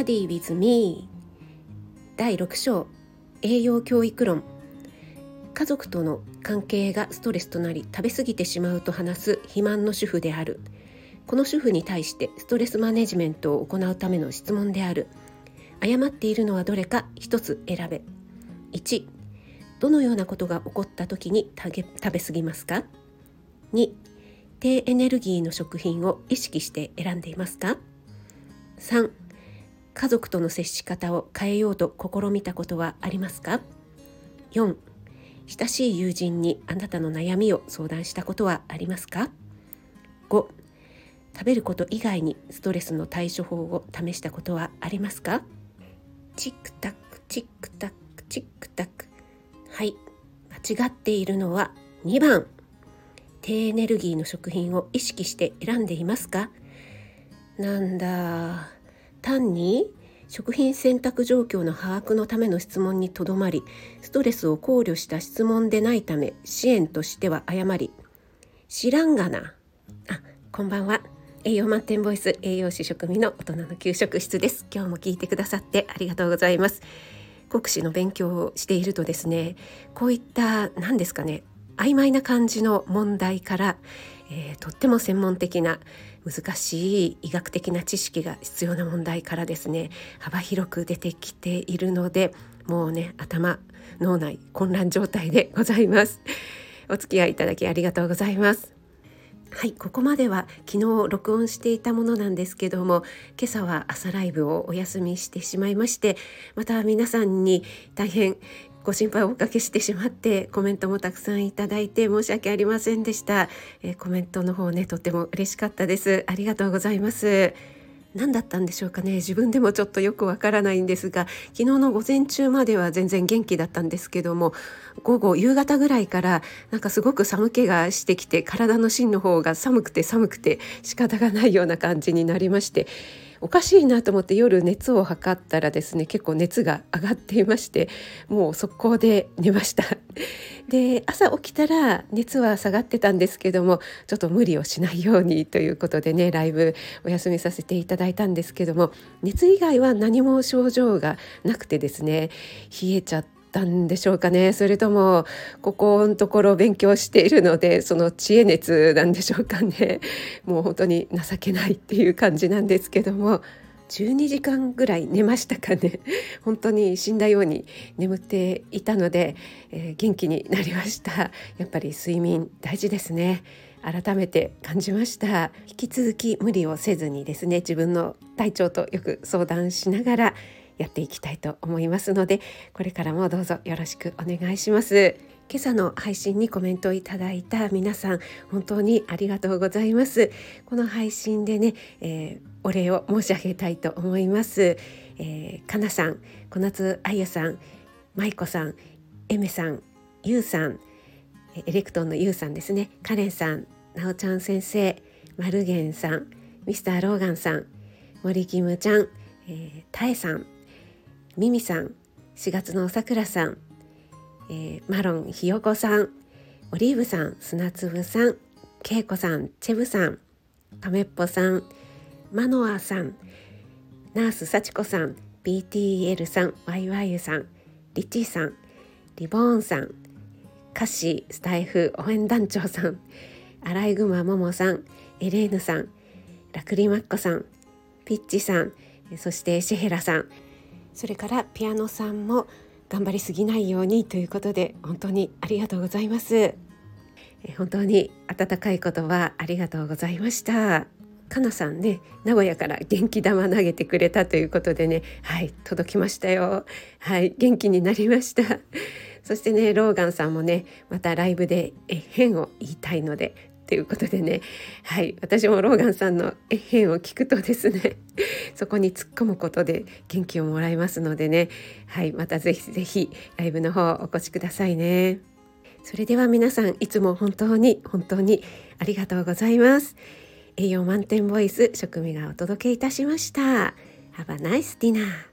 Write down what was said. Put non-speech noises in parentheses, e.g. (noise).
Study with me. 第6章栄養教育論。家族との関係がストレスとなり食べ過ぎてしまうと話す肥満の主婦である。この主婦に対してストレスマネジメントを行うための質問である。誤っているのはどれか一つ選べ。1どのようなことが起こった時に食べ過ぎますか？2低エネルギーの食品を意識して選んでいますか？3家族との接し方を変えようと試みたことはありますか？4親しい友人にあなたの悩みを相談したことはありますか？5食べること以外にストレスの対処法を試したことはありますか？チックタックチックタックチックタック。はい間違っているのは2番。低エネルギーの食品を意識して選んでいますか？なんだ単に食品選択状況の把握のための質問にとどまりストレスを考慮した質問でないため支援としては誤り。知らんがな。あこんばんは。栄養満点ボイス栄養士食味の大人の給食室です。今日も聞いてくださってありがとうございます。国試の勉強をしているとですねこういった何ですかね曖昧な感じの問題から、えー、とっても専門的な難しい医学的な知識が必要な問題からですね幅広く出てきているのでもうね頭脳内混乱状態でございます。(laughs) お付き合いいただきありがとうございます。はいここまでは昨日録音していたものなんですけども今朝は朝ライブをお休みしてしまいましてまた皆さんに大変ご心配をおかけしてしまってコメントもたくさんいただいて申し訳ありませんでした、えー、コメントの方ねとっても嬉しかったです。ありがとうございます。何だったんでしょうかね。自分でもちょっとよくわからないんですが昨日の午前中までは全然元気だったんですけども午後夕方ぐらいからなんかすごく寒気がしてきて体の芯の方が寒くて寒くて仕方がないような感じになりましておかしいなと思って夜熱を測ったらですね結構熱が上がっていましてもう速攻で寝ました。(laughs) で朝起きたら熱は下がってたんですけどもちょっと無理をしないようにということでねライブお休みさせていただいたんですけども熱以外は何も症状がなくてですね冷えちゃってったんでしょうかね。それともここのところ勉強しているのでその知恵熱なんでしょうかね。(laughs) もう本当に情けないっていう感じなんですけども。12時間ぐらい寝ましたかね。(laughs) 本当に死んだように眠っていたので、えー、元気になりました。やっぱり睡眠大事ですね。改めて感じました。引き続き無理をせずにですね自分の体調とよく相談しながらやっていきたいと思いますのでこれからもどうぞよろしくお願いします。今朝の配信にコメントをいただいた皆さん本当にありがとうございます。この配信でね、えー、お礼を申し上げたいと思います、えー、かなさん小夏あゆさんまいこさんえめさんゆうさんエレクトンのゆうさんですね。カレンさんなおちゃん先生マルゲンさんミスターローガンさん森キムちゃん、えー、タエさんミミさん4月のさくらさん、えー、マロンひよこさんオリーブさん砂粒さんけいこさんチェブさんカメッポさんマノアさんナース幸子さん BTL さんワイワイユさんリッチーさんリボーンさんカッシースタイフ応援団長さんアライグマももさんエレーヌさんラクリマッコさんピッチさんそしてシェヘラさんそれからピアノさんも頑張りすぎないようにということで本当にありがとうございます。本当に温かい言葉ありがとうございました。かなさんね名古屋から元気玉投げてくれたということでねはい届きましたよ。はい元気になりました。そしてねローガンさんもねまたライブでえ変を言いたいのでということでね。はい。私もローガンさんの変を聞くとですね (laughs) そこに突っ込むことで元気をもらいますのでね。はい。またぜひぜひライブの方お越しくださいね。それでは皆さんいつも本当に本当にありがとうございます。栄養満点ボイス食味がお届けいたしました。Have a nice dinner.